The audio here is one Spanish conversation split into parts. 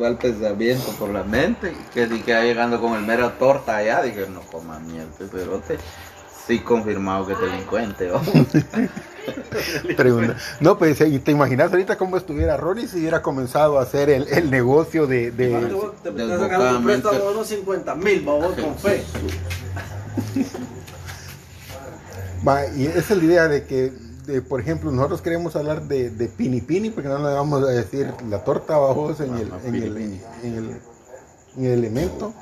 Va el pensamiento por la mente, que si queda llegando con el mero torta allá, dije, no coma mierda, pero te, sí confirmado que es delincuente. ¿o? Pregunta. No, pues y te imaginas ahorita cómo estuviera Ronnie si hubiera comenzado a hacer el, el negocio de... de- ¿Cuánto Te estás sacando un préstamo de unos 50 mil, babos, con fe. Va, y esa es la idea de que, de, por ejemplo, nosotros queremos hablar de, de pini pini, porque no le vamos a decir la torta babos en el, en el, en el, en el elemento,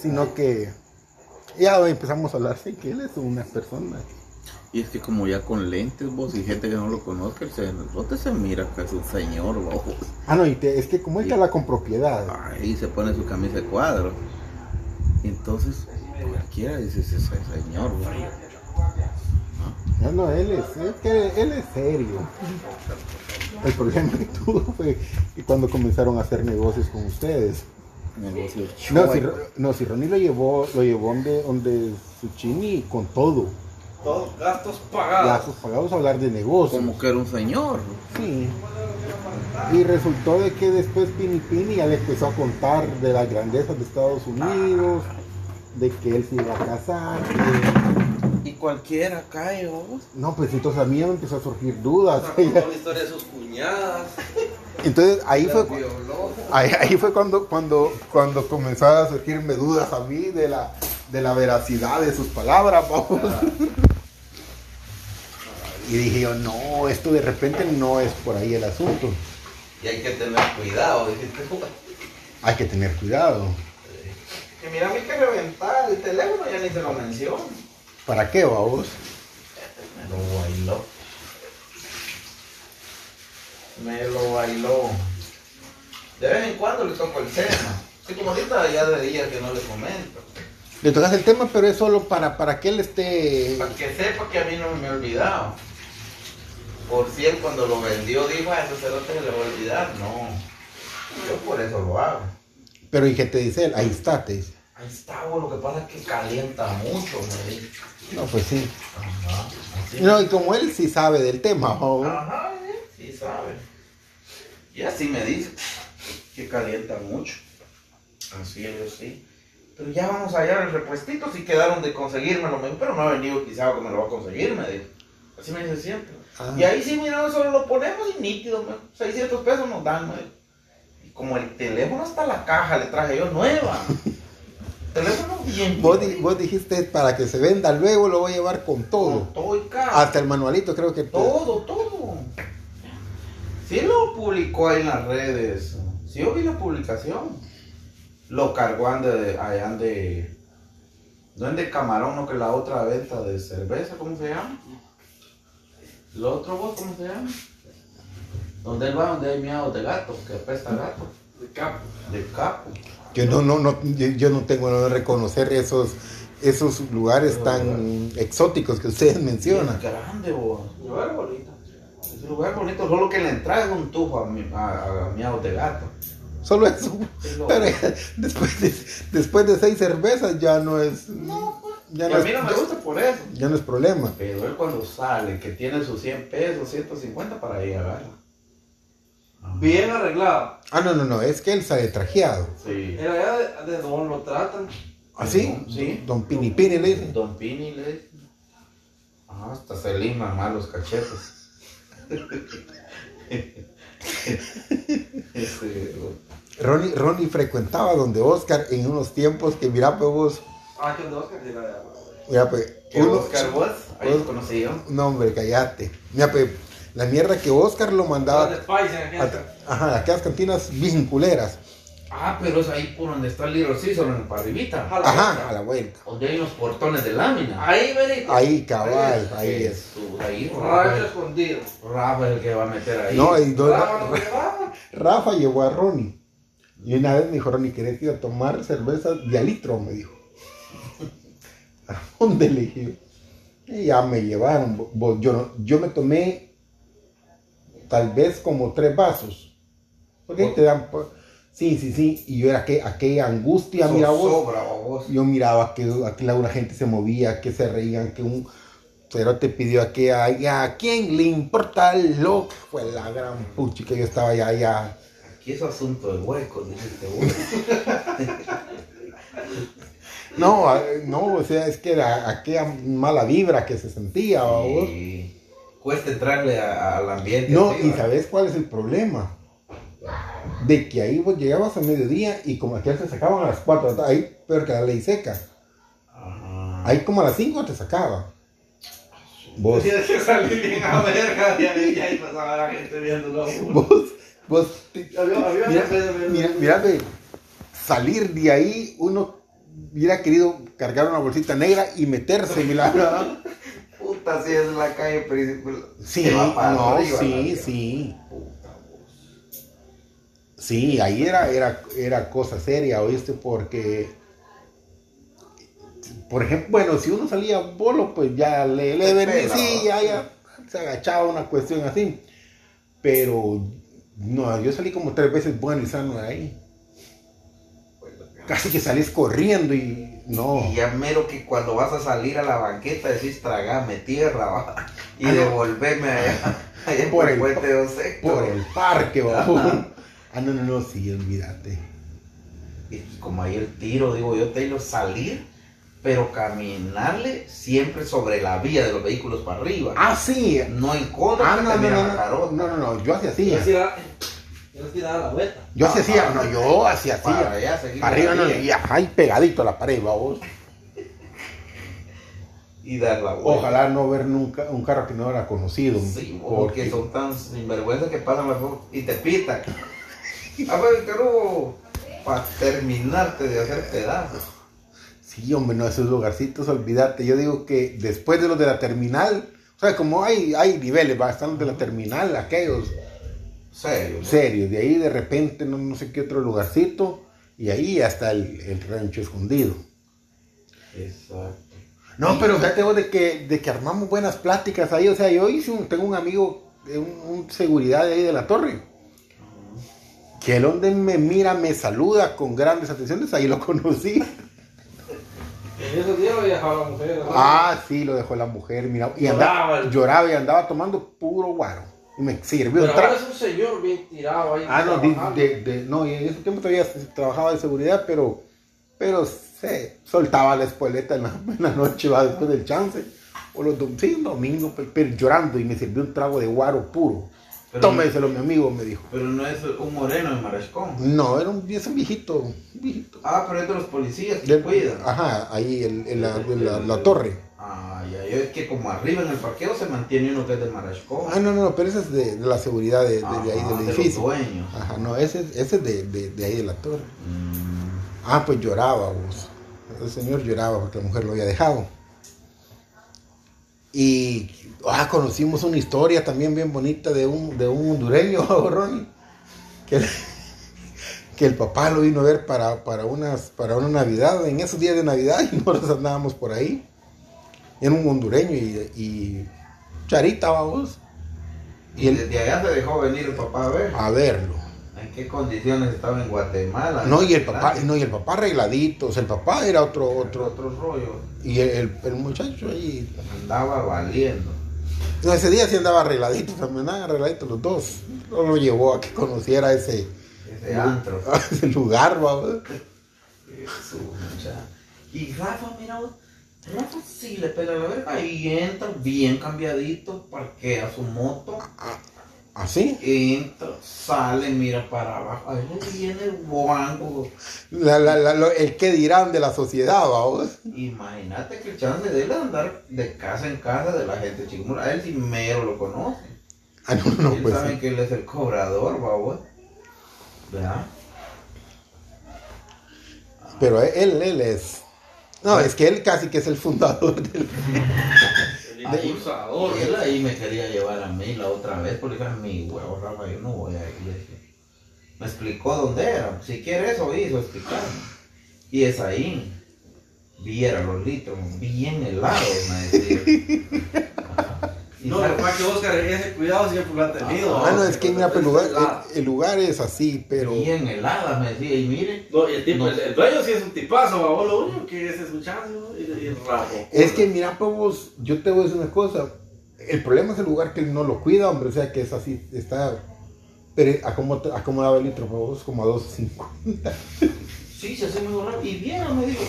sino que ya empezamos a hablar, sí, que él es una persona. Y es que como ya con lentes vos y gente que no lo conozca, el cerote se mira que es un señor, vos. Ah, no, y te- es que como él te habla con propiedad. Ahí se pone su camisa de cuadro. Y entonces cualquiera dice ese señor, vos. No, no, él es, es que él es serio. El problema que tuvo fue que cuando comenzaron a hacer negocios con ustedes. Negocio No, si, no, si Ronnie lo llevó, lo llevó donde, donde Suchini con todo. Todos gastos pagados. Lazos pagados a hablar de negocios. Como que era un señor. Sí. Y resultó de que después Pini Pini ya le empezó a contar de las grandezas de Estados Unidos, de que él se iba a casar. que- cualquiera cae, vos. No, pues entonces a mí ya me empezó a surgir dudas. La historia de sus cuñadas. Entonces ahí fue, ahí, ahí fue cuando, cuando, cuando comenzaron a surgirme dudas a mí de la, de la veracidad de sus palabras. vamos. Y dije yo, no, esto de repente no es por ahí el asunto. Y hay que tener cuidado, dijiste. Hay que tener cuidado. Que mira, a mí que reventar el teléfono ya ni se lo menciono. ¿Para qué? Me lo bailó. Me lo bailó. De vez en cuando le toco el tema. Así como ahorita ya de día que no le comento. Le tocas el tema, pero es solo para, para que él esté... Para que sepa que a mí no me he olvidado. Por si él cuando lo vendió dijo, a ese cerote se le va a olvidar. No. Yo por eso lo hago. Pero ¿y qué te dice él? Ahí está, te dice. Ahí está, güey, lo que pasa es que calienta mucho, me dice. No, pues sí. Ajá. Así. No, y como él sí sabe del tema, ¿no? Ajá, eh, sí sabe. Y así me dice que calienta mucho. Así ellos sí. Pero ya vamos a hallar el repuestito, si quedaron de conseguírmelo, me dijo, pero no ha venido quizá que me lo va a conseguir, me dijo. Así me dice siempre. Ah. Y ahí sí, mira, solo lo ponemos y nítido, me dijo. 600 pesos nos dan, me dijo. Y como el teléfono hasta la caja le traje yo nueva. teléfono bien. Vos, di- vos dijiste para que se venda luego lo voy a llevar con todo. Con todo. Hasta el manualito creo que te- Todo, todo. Sí lo publicó ahí en las redes. Sí yo vi la publicación. Lo cargó ande, allá. No de camarón, no que la otra venta de cerveza, ¿cómo se llama? ¿Lo otro vos, cómo se llama? Donde él va, donde hay miados de gato, que apesta gato. De capo. De capo. Yo no, no, no, yo, yo no tengo no reconocer esos, esos lugares tan exóticos que ustedes mencionan. Es grande, vos. Lugar bonito. Es un lugar bonito, solo que la entrada es un tufo a, mi- a, a miados de gato. Solo eso. Pero después de, después de seis cervezas ya no es. Ya Y no a es, mí no me gusta por eso. ya no es problema. Pero él cuando sale, que tiene sus 100 pesos, 150 para ir a agarra. Bien arreglado. Ah, no, no, no, es que él sale trajeado. Sí. Era allá de, de don lo tratan. ¿Así? Sí. Don Pini Pini le dicen. Don Pini le dice. Ah, hasta se liman mal los cachetes. Ronnie, Ronnie frecuentaba donde Oscar en unos tiempos que mira pues vos. Ah, que de Oscar llega allá. Mira pues. ¿Qué uno- Oscar vos? Ahí Os- lo conocí yo. No, hombre, cállate. Mira pues, la mierda que Oscar lo mandaba. de Spice en aquella a- Ajá, aquellas cantinas bien culeras. Ah, pero es ahí por donde está el Little Caesar, en para arribita. A la Ajá, vuelta. a la vuelta. Donde hay unos portones de lámina. Ahí, verito. Ahí, cabal, ahí es. Ahí, Rafa, escondido. Rafa es el que va a meter ahí. No, y dos- Bravo, no me va. Rafa llevó a Ronnie. Y una vez me dijo, Ronnie, ¿querés ir a tomar cerveza de a litro? Me dijo. ¿A dónde le dije? Y ya me llevaron. Yo, yo me tomé tal vez como tres vasos. Porque ahí te dan... Sí, sí, sí. Y yo era que, aquella angustia, So- mira vos. Sobra, vos. Yo miraba que aquí la una gente se movía, que se reían, que un cero te pidió a que a, ¿a quién le importa lo que fue la gran puchi que yo estaba allá, allá. ¿A Aquí es asunto de huecos, dijiste. No, no, o sea, es que era aquella mala vibra que se sentía, babos. Y cuesta entrarle a- al ambiente. No, y. ¿sabes cuál es el problema? De que ahí vos llegabas a mediodía y como aquí te sacaban a las 4, ahí peor que la ley seca. Ajá. Ahí como a las 5 te sacaban. Vos, Tienes que salir bien a verga de ahí, y ahí pasaba la gente viéndolo. a vos, vos, mira, mira, mira, salir de ahí, uno hubiera querido cargar una bolsita negra y meterse, mira. Puta, si es la calle principal. Sí, va para no, arriba, sí, sí. Puta. Sí, ahí era, era, era cosa seria, ¿oíste? Porque, por ejemplo, bueno, si uno salía bolo, pues ya le, le venía, sí, ya, ya se agachaba una cuestión así. Pero, no, yo salí como tres veces bueno y sano de ahí. Casi que salís corriendo y no. Y ya mero que cuando vas a salir a la banqueta decís tragame tierra va, y Ah, no. allá, allá Por por el puente de Oseco. Por el parque, babón. Ah, no, no, no, sí, olvídate. Y pues, como ahí el tiro, digo yo, Taylor, salir, pero caminarle siempre sobre la vía de los vehículos para arriba. Ah, sí. No en contra, Ah, no, te no, no, no, no, no, no, yo hacía así. Yo sí daba la vuelta. Yo hacía así, Ah, no, yo hacía así. Allá, seguir Arriba no, vía y ahí pegadito a la pared, vamos. Y dar la vuelta. Ojalá no ver nunca un carro que no era conocido. Sí, porque son tan sinvergüenza que pasan cosas y te pitan. A ver, el carro, para terminarte de hacer pedazos. Sí, hombre, no, esos lugarcitos, olvídate. Yo digo que después de los de la terminal, o sea, como hay, hay niveles, va, están los de la terminal, aquellos Serio. serios. De ahí de repente, no, no sé qué otro lugarcito, y ahí hasta el, el rancho escondido. Exacto. No, pero fíjate vos de que, de que armamos buenas pláticas ahí. O sea, yo hice un, tengo un amigo, de un, un seguridad de ahí de la torre. Que el donde me mira, me saluda con grandes atenciones, ahí lo conocí. En esos días lo dejaba la mujer. ¿no? Ah, sí, lo dejó la mujer, mira. Y Lloraba andaba, lloraba y andaba tomando puro guaro. Y me sirvió Pero ahora es un señor bien tirado ahí. Ah, no, de, de- de- no, y en ese tiempo todavía trabajaba de seguridad, pero, pero se soltaba la espueleta en la, en la noche, va después del chance. O los dom- sí, un domingo, pe- pero, llorando y me sirvió un trago de guaro puro. Pero- Tómeselo, mi amigo, me dijo. Pero no es un moreno en Marascón. No, era un, es un viejito, un viejito. Ah, pero es de los policías que Del- cuidan. Ajá, ahí en, en la, en la- la torre. Ah, es que como arriba en el parqueo se mantiene uno que es de. Ah, no, no, no, pero ese es de, de la seguridad de, de- de ahí del de los edificio. dueños. Ajá, no, ese, es- ese es de, ahí de la torre. Mm, Ah, pues lloraba, vos. El señor lloraba porque la mujer lo había dejado. Y ah, conocimos una historia también bien bonita de un, de un hondureño, Ronnie, que, el- que el papá lo vino a ver para, para, unas, para una Navidad, en esos días de Navidad, y nosotros andábamos por ahí. Era un hondureño y, y Charita, vamos, Y desde allá se dejó venir el papá a ver. a verlo. ¿En qué condiciones estaba en Guatemala? No, y el papá, no, y el papá arregladito, o sea, el papá era otro, Otro, otro, otro rollo. y el, el muchacho ahí Andaba valiendo. No, ese día sí andaba arregladito, también andaban arregladitos los dos. No lo llevó a que conociera ese, Ese antro. ese lugar, ¿va? Jesús, muchacho. Y Rafa, mira, vos, Rafa sí le pega la verga y entra bien cambiadito, parquea su moto, Así. entra, sale, mira para abajo. Ahí viene el guango. La, la, la- el que dirán de la sociedad, ¿va? Imagínate que el chance de él andar de casa en casa de la gente chingura. A él sí mero lo conoce. Ah, no, no, él pues sabe sí. que él es el cobrador, babos. ¿Verdad? Pero él, él es. No, es que él casi que es el fundador del. El impulsador. Y él ahí me quería llevar a mí la otra vez porque dije, mi huevo, Rafa, yo no voy a ir. Le dije. Me explicó dónde era. Si quiere eso, hizo explicarme. Y es ahí. Viera los litros, bien helados, me decía. No, lo que que Oscar ese cuidado siempre lo ha tenido. Ah, no, es que mira, pero el lugar, el, el lugar es así, pero. bien heladas, me decía. Y mire, No, y el, tipo, No. el, el dueño sí es un tipazo, babón, lo único que es escuchando y, y rabo. Es que mira, pues vos, yo te voy a decir una cosa. El problema es el lugar que él no lo cuida, hombre, o sea que es así, está Pero ¿a cómo, te- a cómo daba el litro para vos? Como a 2.50. Sí, se hace muy rápido. Y bien, me dijo.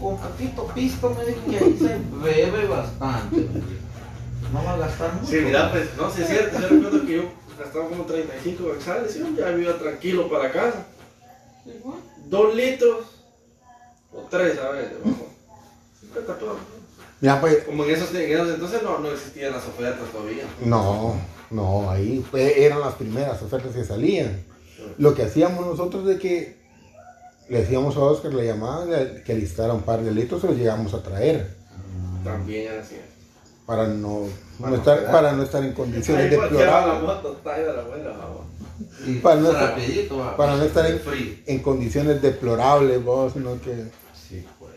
Con poquito pisto, me dijo, y ahí se bebe bastante. No va a gastar mucho. Sí, mira, pues, no, sí es cierto. Yo recuerdo que yo gastaba como 35 quetzales y ya me iba tranquilo para casa. Dos litros o tres, a ver, vamos. 50 pesos. Mira, pues, Como en esos, en esos entonces no, no existían las ofertas todavía. no, no, ahí fue- eran las primeras ofertas que salían. Lo que hacíamos nosotros de que le decíamos a Oscar, le llamaban le- que listara un par de litros, se los llegábamos a traer. También era así. Para no, Para no no estar, quedar. para no estar en condiciones deplorables. Para no- rapidito, va. para no estar en- condiciones deplorables, vos, sino que. Sí, pues.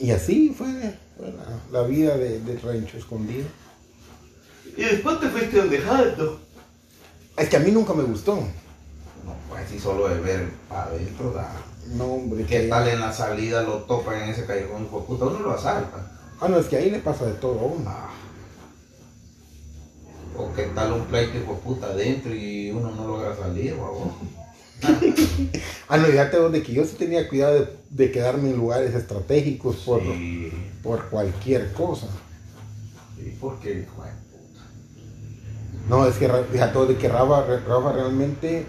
Y así fue, fue la, la vida de, de rancho escondido. Y después te fuiste dejando. Es que a mí nunca me gustó. No, pues si solo de ver para adentro. No, hombre. ¿Qué que- tal en la salida lo topan en ese callejón? De puta, uno lo asalta. Ah, no, es que ahí le pasa de todo a uno. Ah. O qué tal un pleito de puta adentro y uno no logra salir, babón. Ah, no, fíjate vos de que yo sí tenía cuidado de, de quedarme en lugares estratégicos por, Sí, por cualquier cosa. sí, porque, hijo de puta. No, es que fíjate vos de que Rafa, Rafa realmente,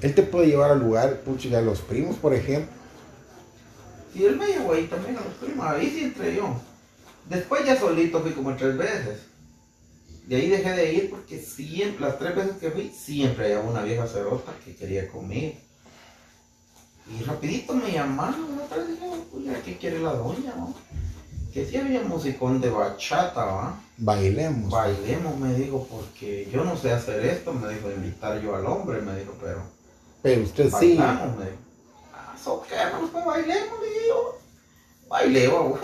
él te puede llevar al lugar, pucha, a los primos, por ejemplo. Y él me llevó ahí también a los primos, ahí sí entré yo. Después ya solito fui como tres veces. De ahí dejé de ir porque siempre, las tres veces que fui, siempre había una vieja cerota que quería conmigo. Y rapidito me llamaron, otra vez dije, ¿qué quiere la doña? no? Que si había musicón de bachata, ¿va? Bailemos. Bailemos, me dijo, porque yo no sé hacer esto, me dijo, invitar yo al hombre, me dijo, pero Pero usted sí. dijo. Ah, pues bailemos, le dije yo. Bailé, vamos.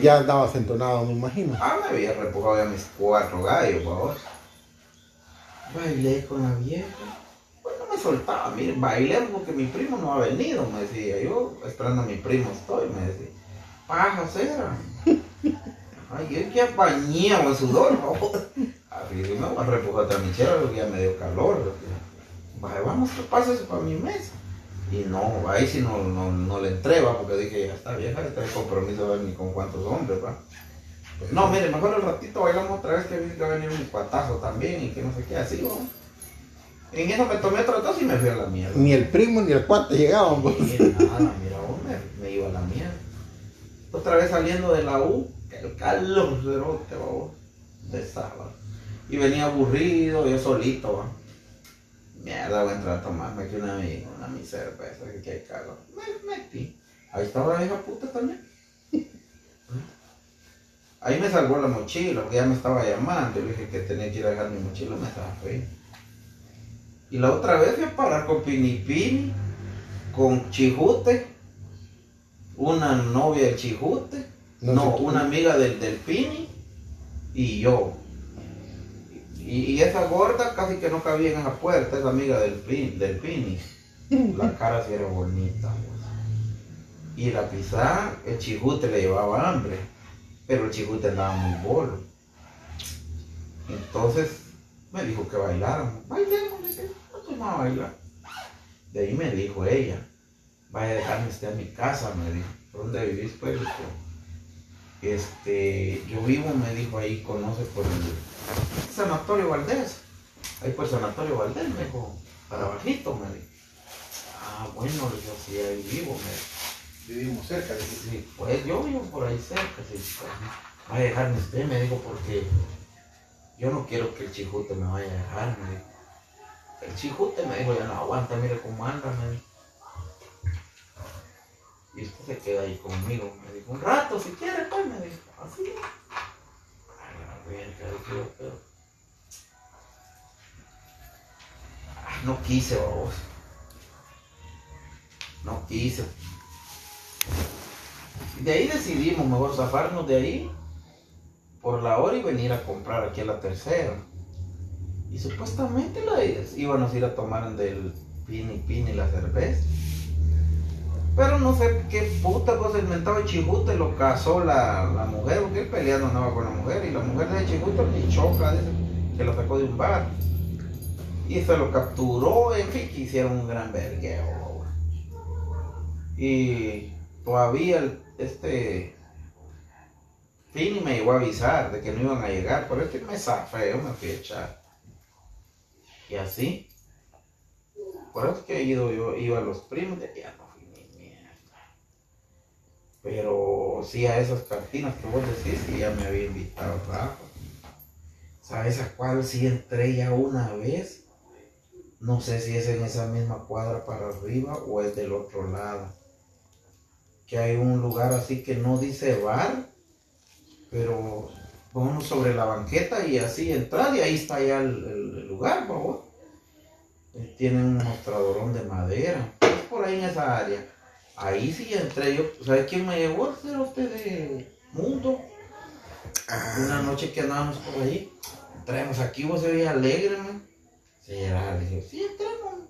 Ya andabas entonado, me imagino. Ah, me había repujado ya mis cuatro gallos, vamos. Bailé con la vieja. Pues no me soltaba, mire, bailemos porque mi primo no ha venido, me decía. Yo esperando a mi primo estoy, me decía. Paja cera. Ay, yo ya bañado en sudor, vamos. Así me voy a repujar otra michera porque ya me dio calor. Vaya, vamos, que pásese para mi mesa. Y no, ahí sí no, no, no le entré, va, porque dije, ya está vieja, está de compromiso a ver ni con cuántos hombres, va. No, mire, mejor al ratito bailamos otra vez que vi que va a venir un patazo también y que no sé qué, así, va. En eso me tomé otro y me fui a la mierda. Ni el primo ni el cuate llegaban, vos. Y nada, mira, vos me, iba a la mierda. Otra vez saliendo de la U, el calor cerote, va, vos, de sábado. Y venía aburrido, yo solito, va. Mierda, voy a entrar a tomarme aquí una, mi- una mi cerveza, que hay calor. Me metí. Ahí estaba la vieja puta también. Ahí me salvó la mochila, porque ya me estaba llamando. Yo le dije que tenía que ir a dejar mi mochila, me estaba feo. Y la otra vez fui a parar con Pini Pini, con Chijute, una novia del Chijute, No no, una amiga del, del Pini y yo. Y, esa gorda casi que no cabía en esa puerta, esa amiga del, Pin- del Pini. La cara sí era bonita. pues. Y la pisada, el Chijute le llevaba hambre, pero el Chijute andaba muy bolo. Entonces me dijo que bailáramos. Bailemos, "No, pues vamos bailar. De ahí me dijo ella, vaya a dejarme usted a mi casa, me dijo. ¿Por dónde vivís, pues? Este, yo vivo, me dijo, ahí conoce por el Sanatorio Valdés. Ahí por el Sanatorio Valdés, me dijo, para bajito, me dijo. Ah, bueno, le dije, sí, ahí vivo, me dijo. Vivimos cerca de Sí, pues yo vivo por ahí cerca, sí. pues, Va a dejarme usted, me dijo, porque yo no quiero que el chijute me vaya a dejar, me dijo. El chijute me dijo, ya no aguanta, mire cómo anda, me dijo. Y usted se queda ahí conmigo, me dijo, un rato, si quiere, pues, me dijo, así. Ay, pero... Ah, No quise, vos. No quise. Y de ahí decidimos mejor zafarnos de ahí por la hora y venir a comprar aquí a la tercera. Y supuestamente la, íbamos a ir a tomar del pini pini la cerveza. Pero no sé qué puta cosa el mentado Chijute lo casó la, la mujer, porque él peleando andaba con la mujer y la mujer de Chijute ni choca, que lo sacó de un bar. Y se lo capturó, en fin, que hicieron un gran vergueo. Y todavía este Fini me llegó a avisar de que no iban a llegar, pero es que me zafé, yo me fui a echar. Y así. Por eso es que he ido, yo iba a los primos, de ya no fui ni mierda. Pero sí a esas cantinas que vos decís, que ya me había invitado Rafa. ¿Sabes a cuál sí entré ya una vez? No sé si es en esa misma cuadra para arriba o es del otro lado. Que hay un lugar así que no dice bar, pero uno sobre la banqueta y así entrar y ahí está ya el, lugar, por favor. Eh, Tiene un mostradorón de madera. Es por ahí en esa área. Ahí sí entré yo. ¿Sabe quién me llevó? ¿Era usted de Mundo? Una noche que andábamos por ahí. Entremos aquí, vos se veía alegre, man. Sí, era, le dije, sí, entremos.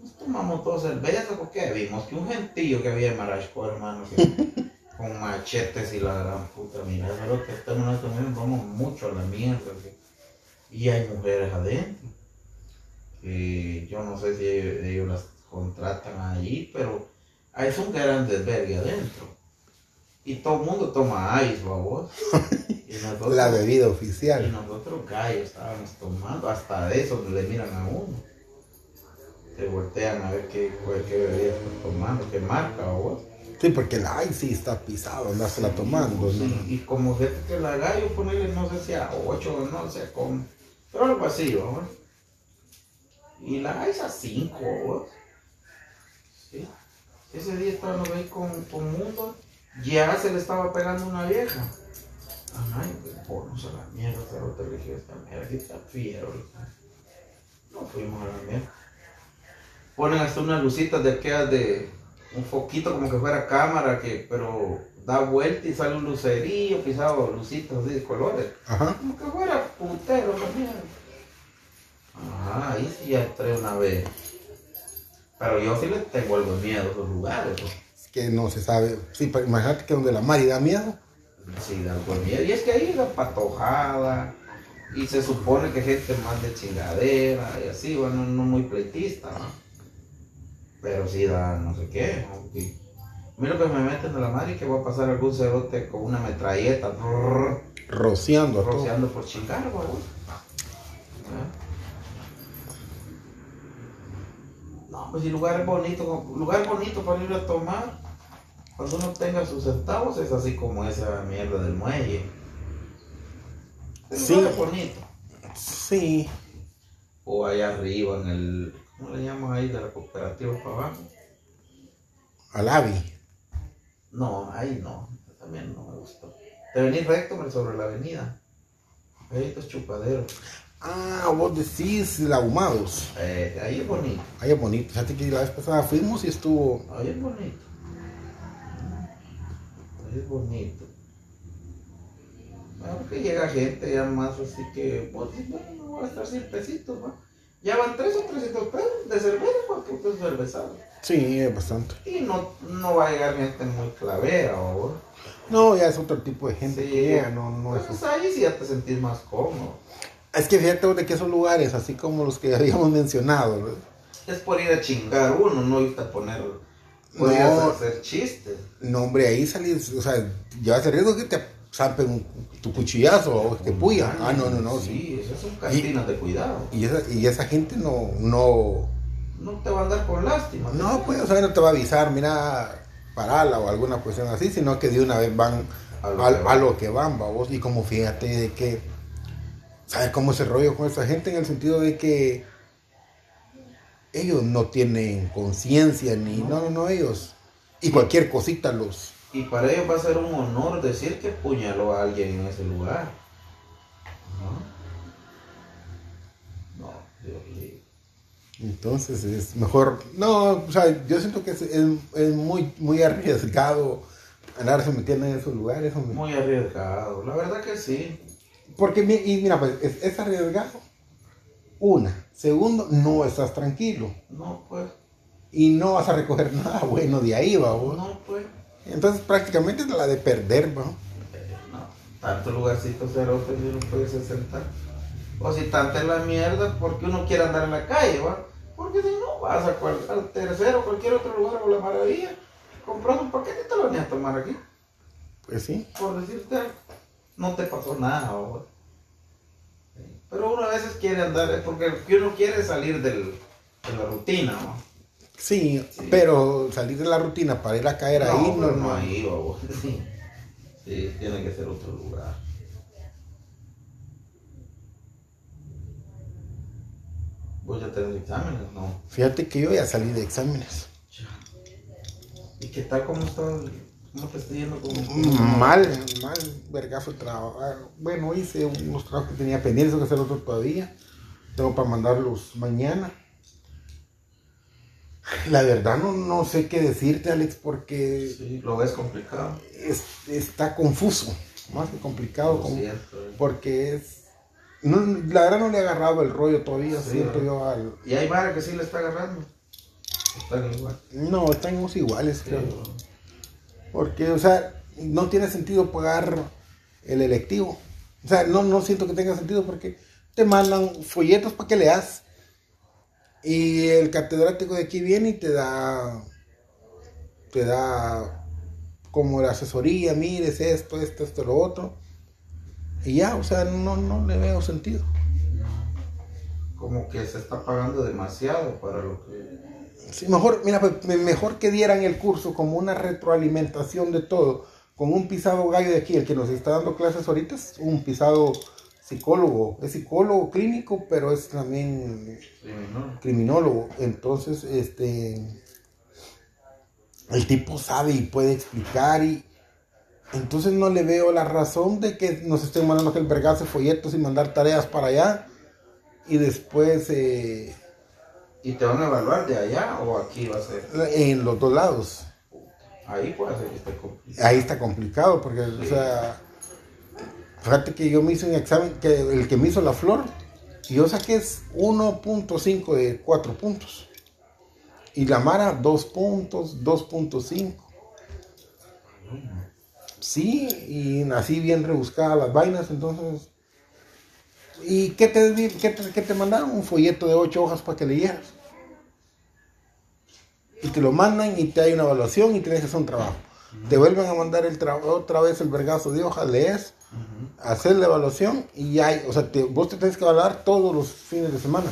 Nos tomamos dos cervezas porque vimos que un gentío que había en Marashko, hermano, que- con machetes y la gran puta, mira, pero que estamos en este momento, vamos mucho a la mierda. que- y hay mujeres adentro. Que yo no sé si ellos, ellos las contratan ahí, pero es un gran desvergue adentro. Y todo el mundo toma ice, babos. Y nosotros, La bebida y oficial. nosotros gallos estábamos tomando, hasta de eso le miran a uno. Te voltean a ver qué, qué, bebida estás tomando, qué marca vos. Sí, porque la ay sí está pisado, andársela tomando, Sí, ¿no? y como gente que la gallo ponerle no sé si a 8 o no sé cómo. Pero algo así, vamos. Y la ice a 5, vos. Ese día estábamos ahí con, con Mundo, ya se le estaba pegando una vieja. Ay, ponos a la mierda, pero te dije, esta mierda aquí está fiero. No fuimos a la mierda. Ponen hasta unas lucitas de aquellas de un foquito como que fuera cámara, que, pero da vuelta y sale un lucerillo pisado, lucitas así de colores. Ajá. Como que fuera putero la mierda. Ah, ahí sí ya entré una vez. Pero yo sí le tengo algo de miedo a esos lugares. ¿no? Es que no se sabe. Sí, pero imagínate que donde la Mari da miedo. Sí, da algo de miedo. Y es que ahí la patojada. Y se supone que gente más de chingadera y así, bueno, no muy pleitista, ¿no? Pero sí da no sé qué. ¿no? Y Mira que me meten de la madre y que va a pasar algún cerote con una metralleta. Rociando a todo. rociando por chingar, huevón. No, pues si lugar bonito, lugar bonito para ir a tomar, cuando uno tenga sus centavos, es así como esa mierda del muelle. Es Sí. lugar bonito. Sí. O allá arriba en el, ¿cómo le llaman ahí de la cooperativa para abajo? Al Avi. No, ahí no, también no me gustó. Te venís recto sobre la avenida. Ahí estos chupaderos. Ah, vos decís la Ahumados. Eh, ahí es bonito. Ahí es bonito. Fíjate que la vez pasada fuimos y estuvo. Ahí es bonito. Ahí es bonito. Bueno, que llega gente ya más así que, pues, sí, bueno, no voy a estar 100 pesitos, ¿va? Ya van 3 o 300 pesos de cerveza, porque puto cervezado. Sí, es bastante. Y no, no va a llegar gente muy clavera, ¿o? No, ya es otro tipo de gente Sí. que llega, no, no es. Entonces ahí sí ya te sentís más cómodo. Es que fíjate de que esos lugares, así como los que habíamos mencionado, ¿verdad? Es por ir a chingar uno, no irte a poner, podrías No. hacer chistes. no, hombre, ahí salís, o sea, llevas el riesgo que te zampen tu cuchillazo o que te puya. Ah, no, no, no, sí. Sí, esas son cantinas de cuidado. Y esa, y esa gente no, no, No te va a andar con lástima. no, pues, o sea, no te va a avisar, mira, parala o alguna cuestión así, sino que de una vez van A lo que van. a lo que van, vos. Y como fíjate de que, ¿sabes cómo es el rollo con esa gente? En el sentido de que ellos no tienen conciencia ni, no, no, no, ellos. Y cualquier cosita los... Y para ellos va a ser un honor decir que puñaló a alguien en ese lugar. ¿No? No, Dios mío. Entonces es mejor, no, o sea, yo siento que es, es- es muy, muy arriesgado andarse metiendo en esos lugares, hombre. Muy arriesgado. La verdad que sí. Porque, y mira, pues es, es arriesgado. Una. Segundo, no estás tranquilo. No, pues. Y no vas a recoger nada bueno de ahí, va. vos. No, pues. Entonces prácticamente es la de perder, va. Eh, no. Tanto lugarcito cerote y no puedes sentar. O si tanta es la mierda, porque uno quiere andar en la calle, ¿va? Porque si no, vas a cual, al tercero, cualquier otro lugar o la maravilla, compras un paquete y te lo venís a tomar aquí. Pues sí. Por decirte, algo, no te pasó nada. Pero uno a veces quiere andar, eh, porque uno quiere salir del, de la rutina, ¿va? Sí, Sí. pero salir de la rutina para ir a caer ahí no, pero no. no ahí. Sí. sí, tiene que ser otro lugar. ¿Vos ya tenés exámenes? No. Fíjate que yo ya salí de exámenes. ¿Y qué tal? ¿Cómo está? ¿Cómo te está yendo? con- Mm, Mal, mal, vergazo de trabajo. Ah, Bueno, hice unos trabajos que tenía pendientes, tengo que hacer otros todavía. Tengo para mandarlos mañana. La verdad no, no sé qué decirte, Alex, porque Sí, lo ves complicado. es- está confuso, más que complicado, como- siento, eh. porque es... no, la verdad no le he agarrado el rollo todavía, Sí, siento ¿verdad? yo al... Y hay vara que sí le está agarrando. Están igual. No, estamos iguales, Sí, creo. Porque, o sea, no tiene sentido pagar el electivo. O sea, no, no siento que tenga sentido porque te mandan folletos para que leas. Y el catedrático de aquí viene y te da, te da como la asesoría, mires esto, esto, esto, lo otro. Y ya, o sea, no, no le veo sentido. Como que se está pagando demasiado para lo que. Sí, mejor, mira, pues, me- mejor que dieran el curso como una retroalimentación de todo, con un pisado gallo de aquí, el que nos está dando clases ahorita es un pisado psicólogo, es psicólogo clínico, pero es también criminólogo. Entonces, este, el tipo sabe y puede explicar y entonces no le veo la razón de que nos estén mandando aquel vergazo folletos y mandar tareas para allá y después eh, ¿Y te van a evaluar de allá o aquí va a ser? en los dos lados. Ahí puede ser que esté complicado. ahí está complicado porque o sea fíjate que yo me hice un examen que el que me hizo la flor y yo saqué es 1.5 de 4 puntos y la Mara 2 puntos 2.5 sí y así bien rebuscadas las vainas entonces y qué te, qué te, qué te mandaron un folleto de 8 hojas para que leyeras y te lo mandan y te hay una evaluación y tienes que hacer un trabajo. Te vuelven a mandar el trabajo otra vez el vergazo de hoja, lees, hacer la evaluación y ya hay, o sea, te- vos te tienes que evaluar todos los fines de semana.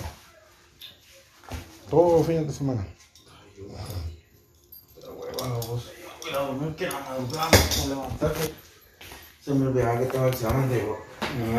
Todos los fines de semana. Pero hueva, vos. Cuidado, no que la madrugada, no levantarte. Se me olvidaba que tengo examen de